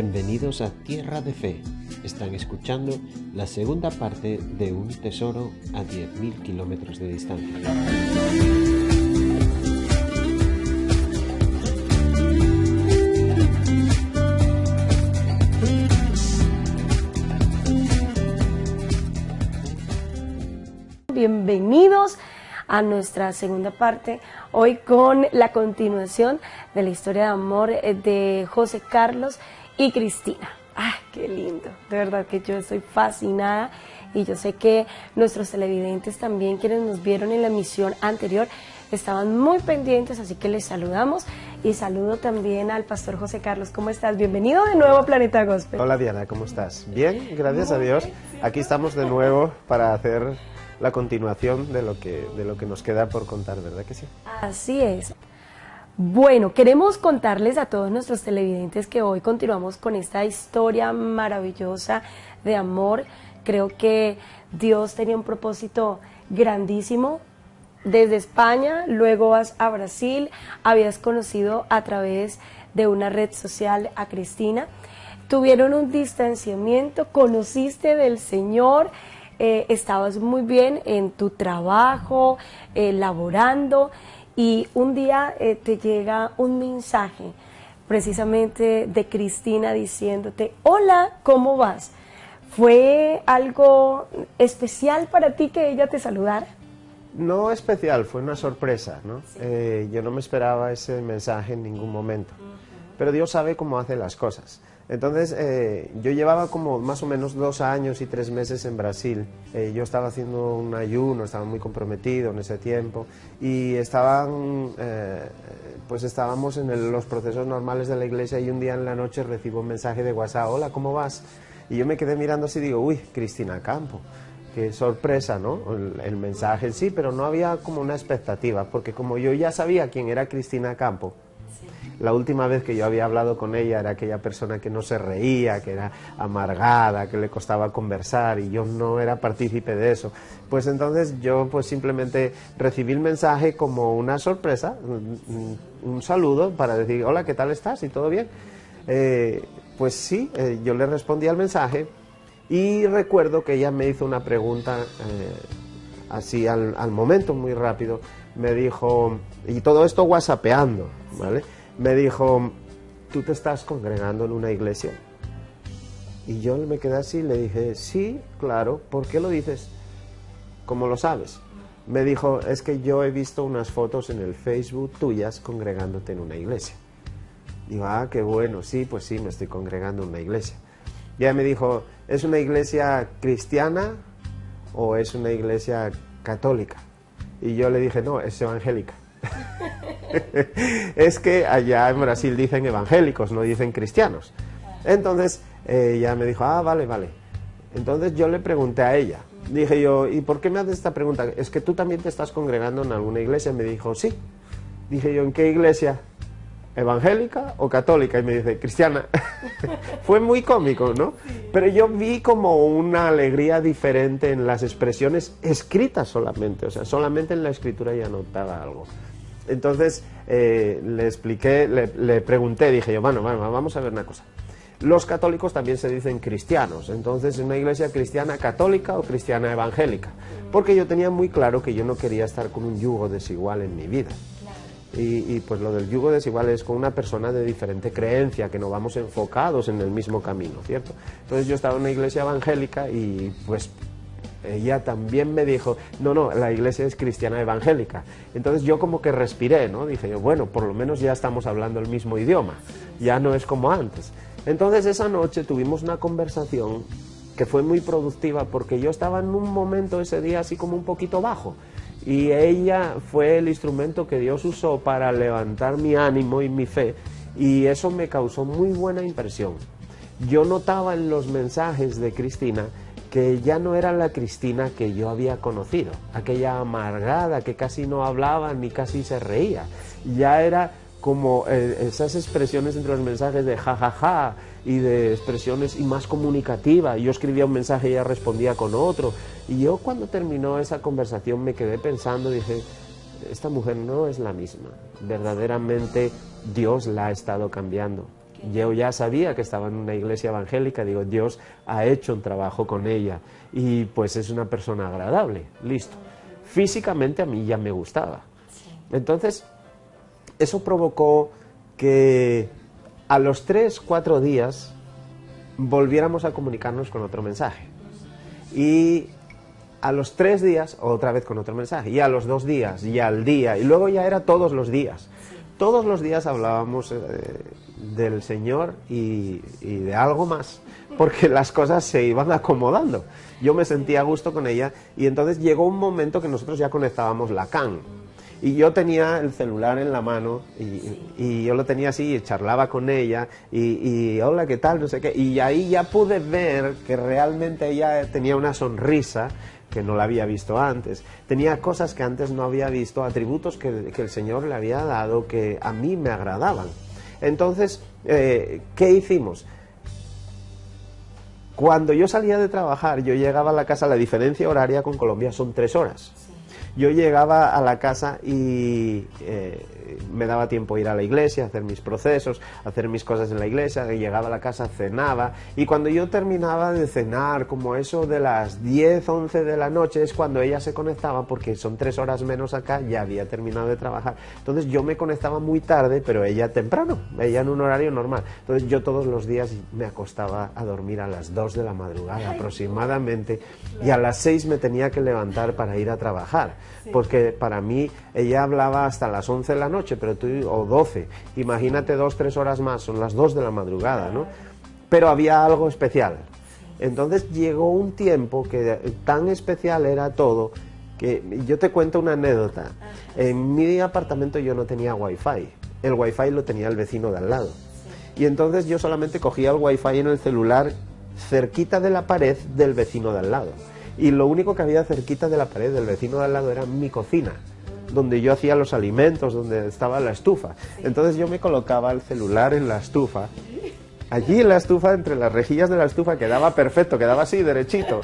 Bienvenidos a Tierra de Fe. Están escuchando la segunda parte de Un tesoro a 10.000 kilómetros de distancia. Bienvenidos a nuestra segunda parte, hoy con la continuación de la historia de amor de José Carlos y Cristina. ¡Ay, qué lindo! De verdad que yo estoy fascinada y yo sé que nuestros televidentes también, quienes nos vieron en la emisión anterior, estaban muy pendientes, así que les saludamos y saludo también al pastor José Carlos. ¿Cómo estás? Bienvenido de nuevo a Planeta Gospel. Hola Diana, ¿cómo estás? Bien, gracias a Dios. Aquí estamos de nuevo para hacer la continuación de lo que, de lo que nos queda por contar, ¿verdad que sí? Así es. Bueno, queremos contarles a todos nuestros televidentes que hoy continuamos con esta historia maravillosa de amor. Creo que Dios tenía un propósito grandísimo. Desde España, luego vas a Brasil, habías conocido a través de una red social a Cristina. Tuvieron un distanciamiento, conociste del Señor, eh, estabas muy bien en tu trabajo, eh, laborando y un día eh, te llega un mensaje precisamente de Cristina diciéndote, hola, ¿cómo vas? ¿Fue algo especial para ti que ella te saludara? No especial, fue una sorpresa, ¿no? Eh, yo no me esperaba ese mensaje en ningún momento, pero Dios sabe cómo hace las cosas. Entonces, eh, yo llevaba como más o menos dos años y tres meses en Brasil. Eh, yo estaba haciendo un ayuno, estaba muy comprometido en ese tiempo y estaban, eh, pues estábamos en los procesos normales de la iglesia y un día en la noche recibo un mensaje de WhatsApp, hola, ¿cómo vas? Y yo me quedé mirando así y digo, uy, Cristina Campo. Qué sorpresa, ¿no? El, mensaje sí, pero no había como una expectativa, porque como yo ya sabía quién era Cristina Campo, la última vez que yo había hablado con ella era aquella persona que no se reía, que era amargada, que le costaba conversar y yo no era partícipe de eso. Pues entonces yo pues simplemente recibí el mensaje como una sorpresa, un, saludo para decir, hola, ¿qué tal estás? ¿Y todo bien? Eh, pues sí, eh, yo le respondí al mensaje y recuerdo que ella me hizo una pregunta eh, así al, al momento, muy rápido. Me dijo, y todo esto whatsappeando, ¿vale? Me dijo, ¿tú te estás congregando en una iglesia? Y yo me quedé así y le dije, sí, claro, ¿por qué lo dices? ¿Cómo lo sabes? Me dijo, es que yo he visto unas fotos en el Facebook tuyas congregándote en una iglesia. Digo, ah, qué bueno, sí, pues sí, me estoy congregando en una iglesia. Y ella me dijo, ¿es una iglesia cristiana o es una iglesia católica? Y yo le dije, no, es evangélica. es que allá en Brasil dicen evangélicos, no dicen cristianos. Entonces ella me dijo, ah, vale, vale. Entonces yo le pregunté a ella, dije yo, ¿y por qué me haces esta pregunta? ¿Es que tú también te estás congregando en alguna iglesia? Me dijo, sí. Dije yo, ¿en qué iglesia? ¿Evangélica o católica? Y me dice, cristiana. Fue muy cómico, ¿no? Pero yo vi como una alegría diferente en las expresiones escritas solamente, o sea, solamente en la escritura ya notaba algo. Entonces eh, le expliqué, le, pregunté, dije yo, bueno, bueno, vamos a ver una cosa. Los católicos también se dicen cristianos, entonces una iglesia cristiana católica o cristiana evangélica, porque yo tenía muy claro que yo no quería estar con un yugo desigual en mi vida. Y, y, pues lo del yugo desigual es con una persona de diferente creencia, que no vamos enfocados en el mismo camino, ¿cierto? Entonces yo estaba en una iglesia evangélica y pues ella también me dijo, no, no, la iglesia es cristiana evangélica. Entonces yo como que respiré, ¿no? Dije bueno, por lo menos ya estamos hablando el mismo idioma, ya no es como antes. Entonces esa noche tuvimos una conversación que fue muy productiva porque yo estaba en un momento ese día así como un poquito bajo y ella fue el instrumento que Dios usó para levantar mi ánimo y mi fe y eso me causó muy buena impresión. Yo notaba en los mensajes de Cristina que ya no era la Cristina que yo había conocido, aquella amargada que casi no hablaba ni casi se reía, ya era como eh, esas expresiones entre los mensajes de jajaja ja, ja, y de expresiones y más comunicativa. Yo escribía un mensaje y ella respondía con otro. Y yo cuando terminó esa conversación me quedé pensando, dije, esta mujer no es la misma. Verdaderamente Dios la ha estado cambiando. Yo ya sabía que estaba en una iglesia evangélica, digo, Dios ha hecho un trabajo con ella y pues es una persona agradable, listo. Físicamente a mí ya me gustaba. Entonces, eso provocó que a los tres, cuatro días volviéramos a comunicarnos con otro mensaje. Y a los tres días, otra vez con otro mensaje. Y a los dos días, y al día. Y luego ya era todos los días. Todos los días hablábamos eh, del Señor y, de algo más, porque las cosas se iban acomodando. Yo me sentía a gusto con ella y entonces llegó un momento que nosotros ya conectábamos la CAN. Y yo tenía el celular en la mano y, yo lo tenía así y charlaba con ella y, y, hola, ¿qué tal? No sé qué. Y ahí ya pude ver que realmente ella tenía una sonrisa que no la había visto antes. Tenía cosas que antes no había visto, atributos que, el Señor le había dado que a mí me agradaban. Entonces, eh, ¿qué hicimos? Cuando yo salía de trabajar, yo llegaba a la casa, la diferencia horaria con Colombia son tres horas. Yo llegaba a la casa y eh, me daba tiempo ir a la iglesia, hacer mis procesos, hacer mis cosas en la iglesia, llegaba a la casa, cenaba y cuando yo terminaba de cenar, como eso de las 10, 11 de la noche, es cuando ella se conectaba porque son tres horas menos acá, ya había terminado de trabajar. Entonces yo me conectaba muy tarde, pero ella temprano, ella en un horario normal. Entonces yo todos los días me acostaba a dormir a las 2 de la madrugada aproximadamente y a las 6 me tenía que levantar para ir a trabajar, porque para mí ella hablaba hasta las 11 de la noche, pero tú, o 12, imagínate dos, tres horas más, son las 2 de la madrugada, ¿no? Pero había algo especial. Entonces llegó un tiempo que tan especial era todo que yo te cuento una anécdota. En mi apartamento yo no tenía wifi, el wifi lo tenía el vecino de al lado. Y entonces yo solamente cogía el wifi en el celular cerquita de la pared del vecino de al lado. Y lo único que había cerquita de la pared del vecino de al lado era mi cocina donde yo hacía los alimentos, donde estaba la estufa. Entonces yo me colocaba el celular en la estufa. Allí en la estufa, entre las rejillas de la estufa, quedaba perfecto, quedaba así, derechito.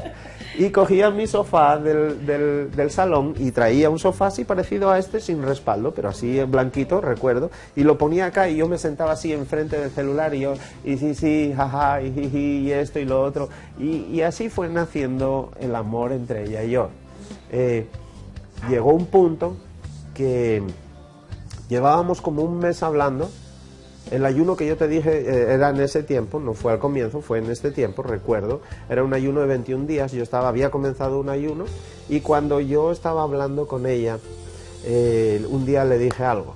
Y cogía mi sofá del, del, salón y traía un sofá así parecido a este, sin respaldo, pero así en blanquito, recuerdo, y lo ponía acá y yo me sentaba así enfrente del celular y yo, y sí, sí, jaja, y jiji, y esto y lo otro. Y, y así fue naciendo el amor entre ella y yo. Eh, llegó un punto que llevábamos como un mes hablando. El ayuno que yo te dije eh, era en ese tiempo, no fue al comienzo, fue en este tiempo, recuerdo. Era un ayuno de 21 días, yo estaba, había comenzado un ayuno y cuando yo estaba hablando con ella, eh, un día le dije algo.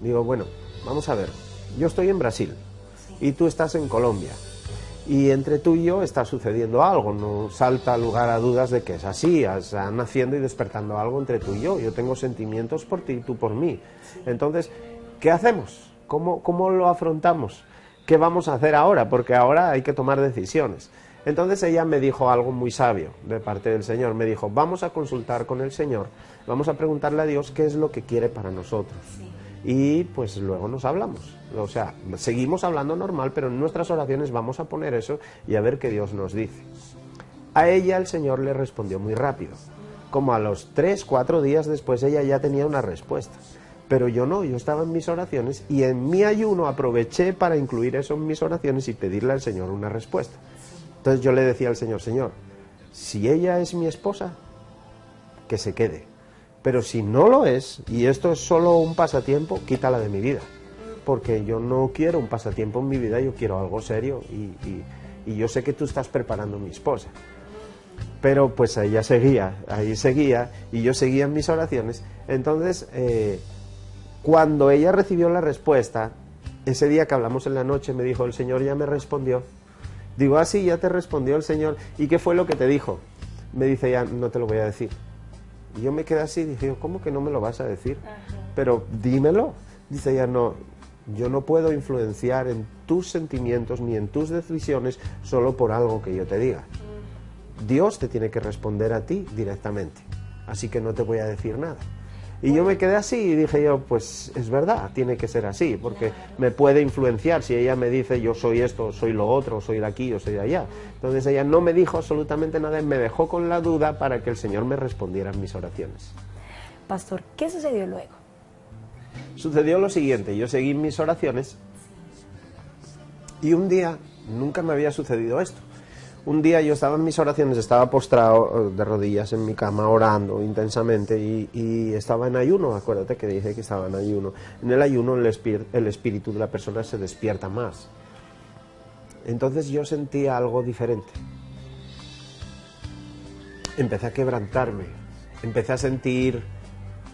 Digo, bueno, vamos a ver, yo estoy en Brasil y tú estás en Colombia y entre tú y yo está sucediendo algo, no salta lugar a dudas de que es así, está naciendo y despertando algo entre tú y yo, yo tengo sentimientos por ti y tú por mí. Entonces, ¿qué hacemos? ¿Cómo, ¿Cómo lo afrontamos? ¿Qué vamos a hacer ahora? Porque ahora hay que tomar decisiones. Entonces ella me dijo algo muy sabio de parte del Señor, me dijo, vamos a consultar con el Señor, vamos a preguntarle a Dios qué es lo que quiere para nosotros y pues luego nos hablamos. O sea, seguimos hablando normal, pero en nuestras oraciones vamos a poner eso y a ver qué Dios nos dice. A ella el Señor le respondió muy rápido. Como a los tres, cuatro días después ella ya tenía una respuesta. Pero yo no, yo estaba en mis oraciones y en mi ayuno aproveché para incluir eso en mis oraciones y pedirle al Señor una respuesta. Entonces yo le decía al Señor, Señor, si ella es mi esposa, que se quede pero si no lo es, y esto es solo un pasatiempo, quítala de mi vida. Porque yo no quiero un pasatiempo en mi vida, yo quiero algo serio y, yo sé que tú estás preparando a mi esposa. Pero pues ella seguía, ahí seguía, y yo seguía en mis oraciones. Entonces, eh, cuando ella recibió la respuesta, ese día que hablamos en la noche, me dijo, el Señor ya me respondió. Digo, ah, sí, ya te respondió el Señor. ¿Y qué fue lo que te dijo? Me dice, ya no te lo voy a decir. Y yo me quedé así dije, ¿cómo que no me lo vas a decir? Pero dímelo. Dice ella, no, yo no puedo influenciar en tus sentimientos ni en tus decisiones solo por algo que yo te diga. Dios te tiene que responder a ti directamente. Así que no te voy a decir nada. Y yo me quedé así y dije yo, pues es verdad, tiene que ser así, porque me puede influenciar si ella me dice yo soy esto, soy lo otro, soy de aquí, o soy de allá. Entonces ella no me dijo absolutamente nada y me dejó con la duda para que el Señor me respondiera en mis oraciones. Pastor, ¿qué sucedió luego? Sucedió lo siguiente, yo seguí mis oraciones Y un día, nunca me había sucedido esto. Un día yo estaba en mis oraciones, estaba postrado eh, de rodillas en mi cama orando intensamente y, estaba en ayuno, acuérdate que dije que estaba en ayuno. En el ayuno el, el espíritu de la persona se despierta más. Entonces yo sentía algo diferente. Empecé a quebrantarme, empecé a sentir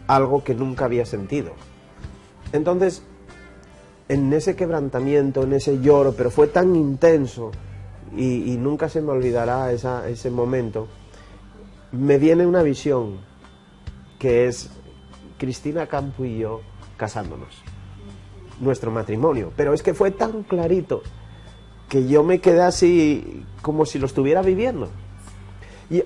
algo que nunca había sentido. Entonces, en ese quebrantamiento, en ese lloro, pero fue tan intenso, y, nunca se me olvidará ese momento, me viene una visión que es Cristina Campo y yo casándonos, nuestro matrimonio. Pero es que fue tan clarito que yo me quedé así como si lo estuviera viviendo. Y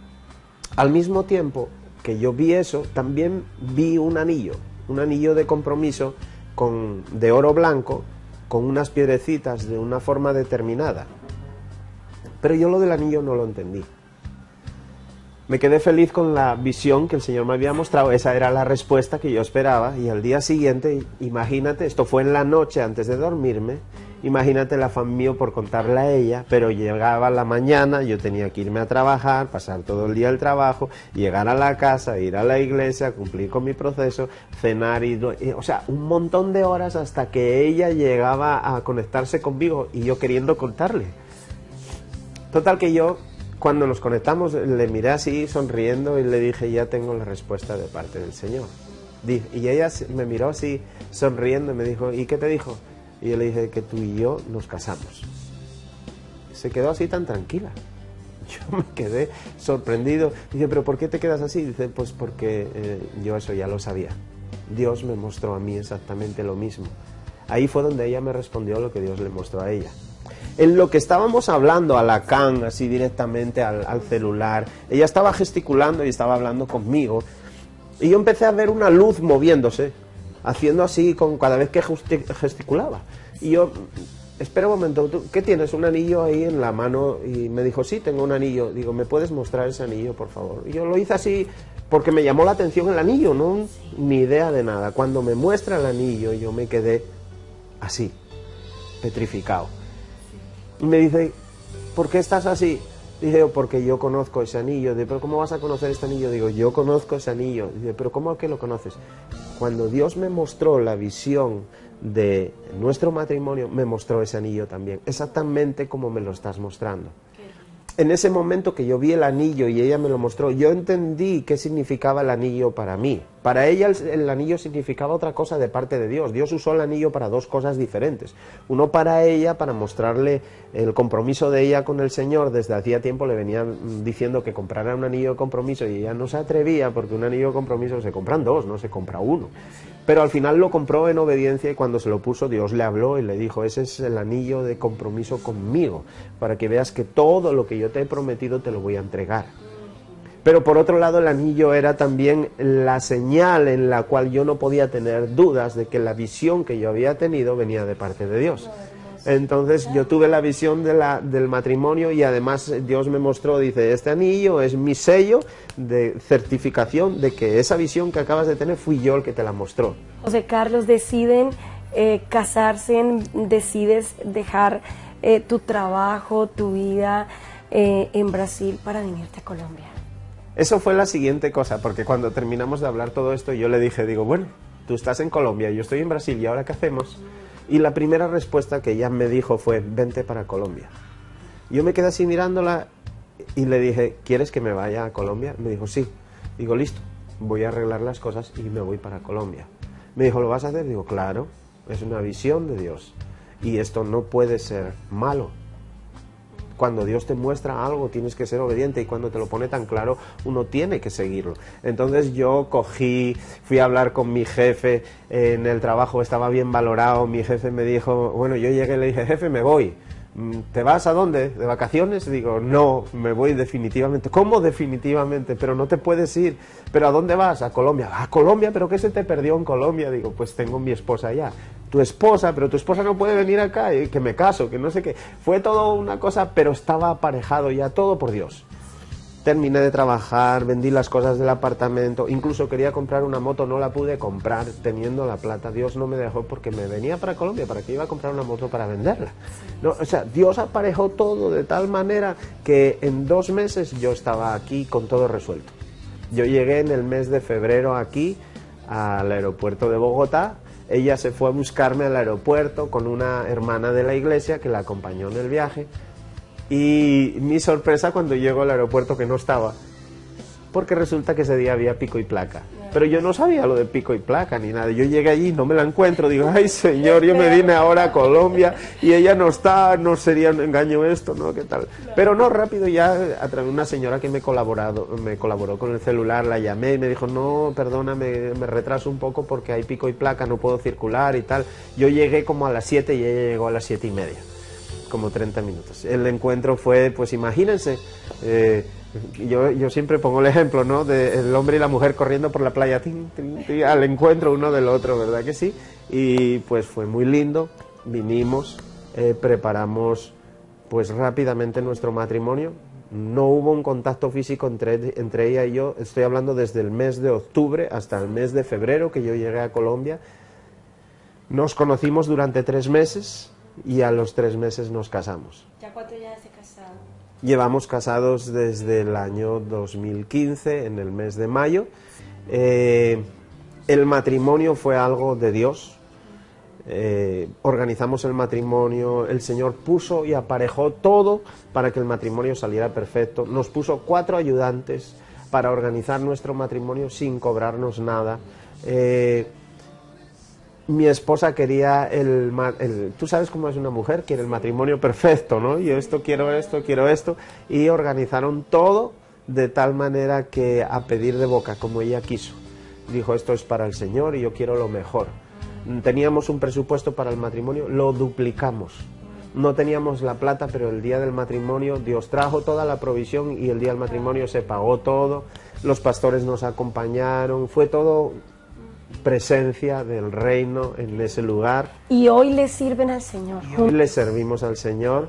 al mismo tiempo que yo vi eso, también vi un anillo, un anillo de compromiso con, de oro blanco con unas piedrecitas de una forma determinada. Pero yo lo del anillo no lo entendí. Me quedé feliz con la visión que el Señor me había mostrado, esa era la respuesta que yo esperaba y al día siguiente, imagínate, esto fue en la noche antes de dormirme, imagínate la familia por contarle a ella, pero llegaba la mañana, yo tenía que irme a trabajar, pasar todo el día el trabajo, llegar a la casa, ir a la iglesia, cumplir con mi proceso, cenar y, o sea, un montón de horas hasta que ella llegaba a conectarse conmigo y yo queriendo contarle. Total que yo, cuando nos conectamos, le miré así sonriendo y le dije, ya tengo la respuesta de parte del Señor. Y ella me miró así sonriendo y me dijo, ¿y qué te dijo? Y yo le dije que tú y yo nos casamos. Se quedó así tan tranquila. Yo me quedé sorprendido. Dije, ¿pero por qué te quedas así? Dice, pues porque eh, yo eso ya lo sabía. Dios me mostró a mí exactamente lo mismo. Ahí fue donde ella me respondió lo que Dios le mostró a ella en lo que estábamos hablando a la can, así directamente al, celular, ella estaba gesticulando y estaba hablando conmigo. Y yo empecé a ver una luz moviéndose, haciendo así con cada vez que gesticulaba. Y yo, espera un momento, ¿qué tienes? ¿Un anillo ahí en la mano? Y me dijo, sí, tengo un anillo. Digo, ¿me puedes mostrar ese anillo, por favor? Y yo lo hice así porque me llamó la atención el anillo, no ni idea de nada. Cuando me muestra el anillo, yo me quedé así, petrificado. Y me dice, ¿por qué estás así? Dice, porque yo conozco ese anillo. Dice, pero ¿cómo vas a conocer este anillo? Digo, yo conozco ese anillo. Dice, pero ¿cómo que lo conoces? Cuando Dios me mostró la visión de nuestro matrimonio, me mostró ese anillo también, exactamente como me lo estás mostrando en ese momento que yo vi el anillo y ella me lo mostró, yo entendí qué significaba el anillo para mí. Para ella el, anillo significaba otra cosa de parte de Dios. Dios usó el anillo para dos cosas diferentes. Uno para ella, para mostrarle el compromiso de ella con el Señor. Desde hacía tiempo le venían diciendo que comprara un anillo de compromiso y ella no se atrevía porque un anillo de compromiso se compran dos, no se compra uno. Pero al final lo compró en obediencia y cuando se lo puso Dios le habló y le dijo, ese es el anillo de compromiso conmigo, para que veas que todo lo que yo te he prometido te lo voy a entregar. Pero por otro lado el anillo era también la señal en la cual yo no podía tener dudas de que la visión que yo había tenido venía de parte de Dios. Entonces yo tuve la visión de la, del matrimonio y además Dios me mostró, dice, este anillo es mi sello de certificación de que esa visión que acabas de tener fui yo el que te la mostró. José Carlos, deciden eh, casarse, decides dejar eh, tu trabajo, tu vida eh, en Brasil para venirte a Colombia. Eso fue la siguiente cosa, porque cuando terminamos de hablar todo esto, yo le dije, digo, bueno, tú estás en Colombia, yo estoy en Brasil, ¿y ahora qué hacemos? Y la primera respuesta que ella me dijo fue, vente para Colombia. Yo me quedé así mirándola y le dije, ¿quieres que me vaya a Colombia? Me dijo, sí. Digo, listo, voy a arreglar las cosas y me voy para Colombia. Me dijo, ¿lo vas a hacer? Digo, claro, es una visión de Dios. Y esto no puede ser malo cuando Dios te muestra algo tienes que ser obediente y cuando te lo pone tan claro uno tiene que seguirlo. Entonces yo cogí, fui a hablar con mi jefe en el trabajo, estaba bien valorado, mi jefe me dijo, bueno, yo llegué y le dije, jefe, me voy. Mm, ¿Te vas a dónde? ¿De vacaciones? Digo, no, me voy definitivamente. ¿Cómo definitivamente? Pero no te puedes ir. ¿Pero a dónde vas? A Colombia. ¿A Colombia? ¿Pero qué se te perdió en Colombia? Digo, pues tengo mi esposa allá. Tu esposa, pero tu esposa no puede venir acá, y que me caso, que no sé qué. Fue todo una cosa, pero estaba aparejado ya, todo por Dios terminé de trabajar, vendí las cosas del apartamento, incluso quería comprar una moto, no la pude comprar teniendo la plata. Dios no me dejó porque me venía para Colombia, para que iba a comprar una moto para venderla. No, o sea, Dios aparejó todo de tal manera que en dos meses yo estaba aquí con todo resuelto. Yo llegué en el mes de febrero aquí al aeropuerto de Bogotá. Ella se fue a buscarme al aeropuerto con una hermana de la iglesia que la acompañó en el viaje. Y mi sorpresa cuando llego al aeropuerto que no estaba, porque resulta que ese día había pico y placa. Pero yo no sabía lo de pico y placa ni nada. Yo llegué allí, no me la encuentro. Digo, ay señor, yo me vine ahora a Colombia y ella no está, no sería un engaño esto, ¿no? ¿Qué tal? Pero no, rápido ya, a través de una señora que me, colaborado, me colaboró con el celular, la llamé y me dijo, no, perdona, me, retraso un poco porque hay pico y placa, no puedo circular y tal. Yo llegué como a las 7 y ella llegó a las siete y media como 30 minutos. El encuentro fue, pues imagínense, eh, yo, yo, siempre pongo el ejemplo, ¿no? De el hombre y la mujer corriendo por la playa, al encuentro uno del otro, ¿verdad que sí? Y pues fue muy lindo, vinimos, eh, preparamos pues rápidamente nuestro matrimonio. No hubo un contacto físico entre, entre ella y yo, estoy hablando desde el mes de octubre hasta el mes de febrero que yo llegué a Colombia. Nos conocimos durante tres meses, y a los tres meses nos casamos. ¿Ya cuánto ya se casado? Llevamos casados desde el año 2015, en el mes de mayo. Eh, el matrimonio fue algo de Dios. Eh, organizamos el matrimonio, el Señor puso y aparejó todo para que el matrimonio saliera perfecto. Nos puso cuatro ayudantes para organizar nuestro matrimonio sin cobrarnos nada. Eh, mi esposa quería el, Tú sabes cómo es una mujer, quiere el matrimonio perfecto, ¿no? Yo esto quiero esto, quiero esto. Y organizaron todo de tal manera que a pedir de boca, como ella quiso. Dijo, esto es para el Señor y yo quiero lo mejor. Teníamos un presupuesto para el matrimonio, lo duplicamos. No teníamos la plata, pero el día del matrimonio Dios trajo toda la provisión y el día del matrimonio se pagó todo. Los pastores nos acompañaron, fue todo presencia del reino en ese lugar. Y hoy le sirven al Señor. hoy le servimos al Señor.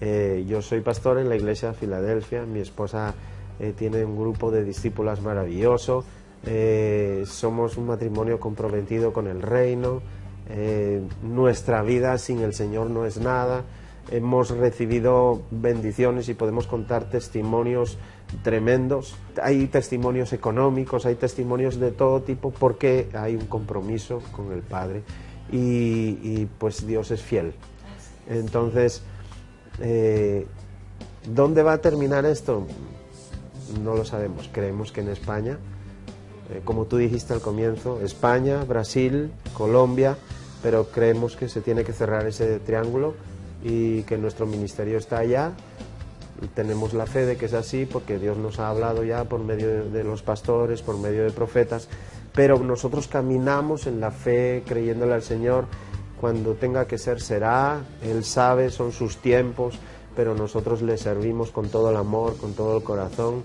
Eh, yo soy pastor en la iglesia de Filadelfia. Mi esposa eh, tiene un grupo de discípulas maravilloso. Eh, somos un matrimonio comprometido con el reino. nuestra vida sin el Señor no es nada. Hemos recibido bendiciones y podemos contar testimonios tremendos. Hay testimonios económicos, hay testimonios de todo tipo porque hay un compromiso con el Padre y, pues Dios es fiel. Entonces, eh, ¿dónde va a terminar esto? No lo sabemos. Creemos que en España, eh, como tú dijiste al comienzo, España, Brasil, Colombia, pero creemos que se tiene que cerrar ese triángulo y que nuestro ministerio está allá tenemos la fe de que es así porque Dios nos ha hablado ya por medio de, los pastores, por medio de profetas, pero nosotros caminamos en la fe creyéndole al Señor. Cuando tenga que ser, será. Él sabe, son sus tiempos, pero nosotros le servimos con todo el amor, con todo el corazón.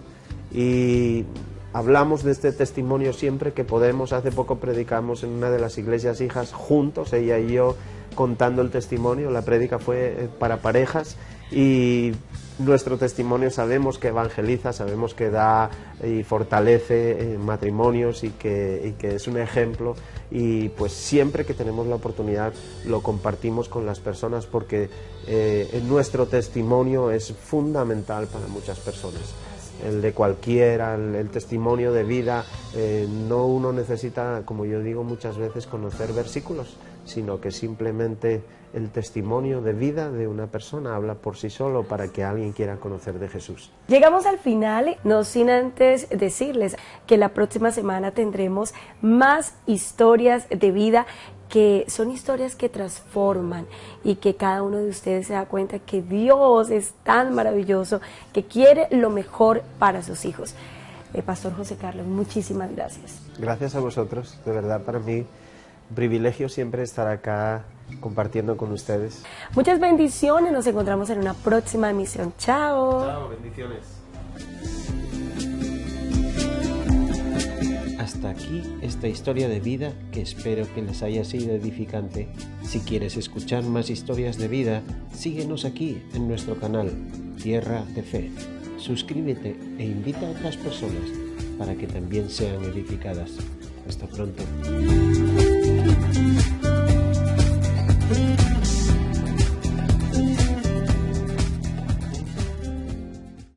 Y hablamos de este testimonio siempre que podemos. Hace poco predicamos en una de las iglesias hijas juntos, ella y yo, contando el testimonio. La prédica fue eh, para parejas y nuestro testimonio sabemos que evangeliza, sabemos que da y fortalece eh, matrimonios y que, es un ejemplo y pues siempre que tenemos la oportunidad lo compartimos con las personas porque eh, nuestro testimonio es fundamental para muchas personas el de cualquiera, el, testimonio de vida. No uno necesita, como yo digo muchas veces, conocer versículos, sino que simplemente el testimonio de vida de una persona habla por sí solo para que alguien quiera conocer de Jesús. Llegamos al final, no sin antes decirles que la próxima semana tendremos más historias de vida que son historias que transforman y que cada uno de ustedes se da cuenta que Dios es tan maravilloso que quiere lo mejor para sus hijos. Eh, Pastor José Carlos, muchísimas gracias. Gracias a vosotros, de verdad para mí privilegio siempre estar acá compartiendo con ustedes. Muchas bendiciones, nos encontramos en una próxima emisión. Chao. Chao, bendiciones. Hasta aquí esta historia de vida que espero que les haya sido edificante. Si quieres escuchar más historias de vida, síguenos aquí en nuestro canal, Tierra de Fe. suscríbete e invita a otras personas para que también sean edificadas. Hasta pronto. Thank you.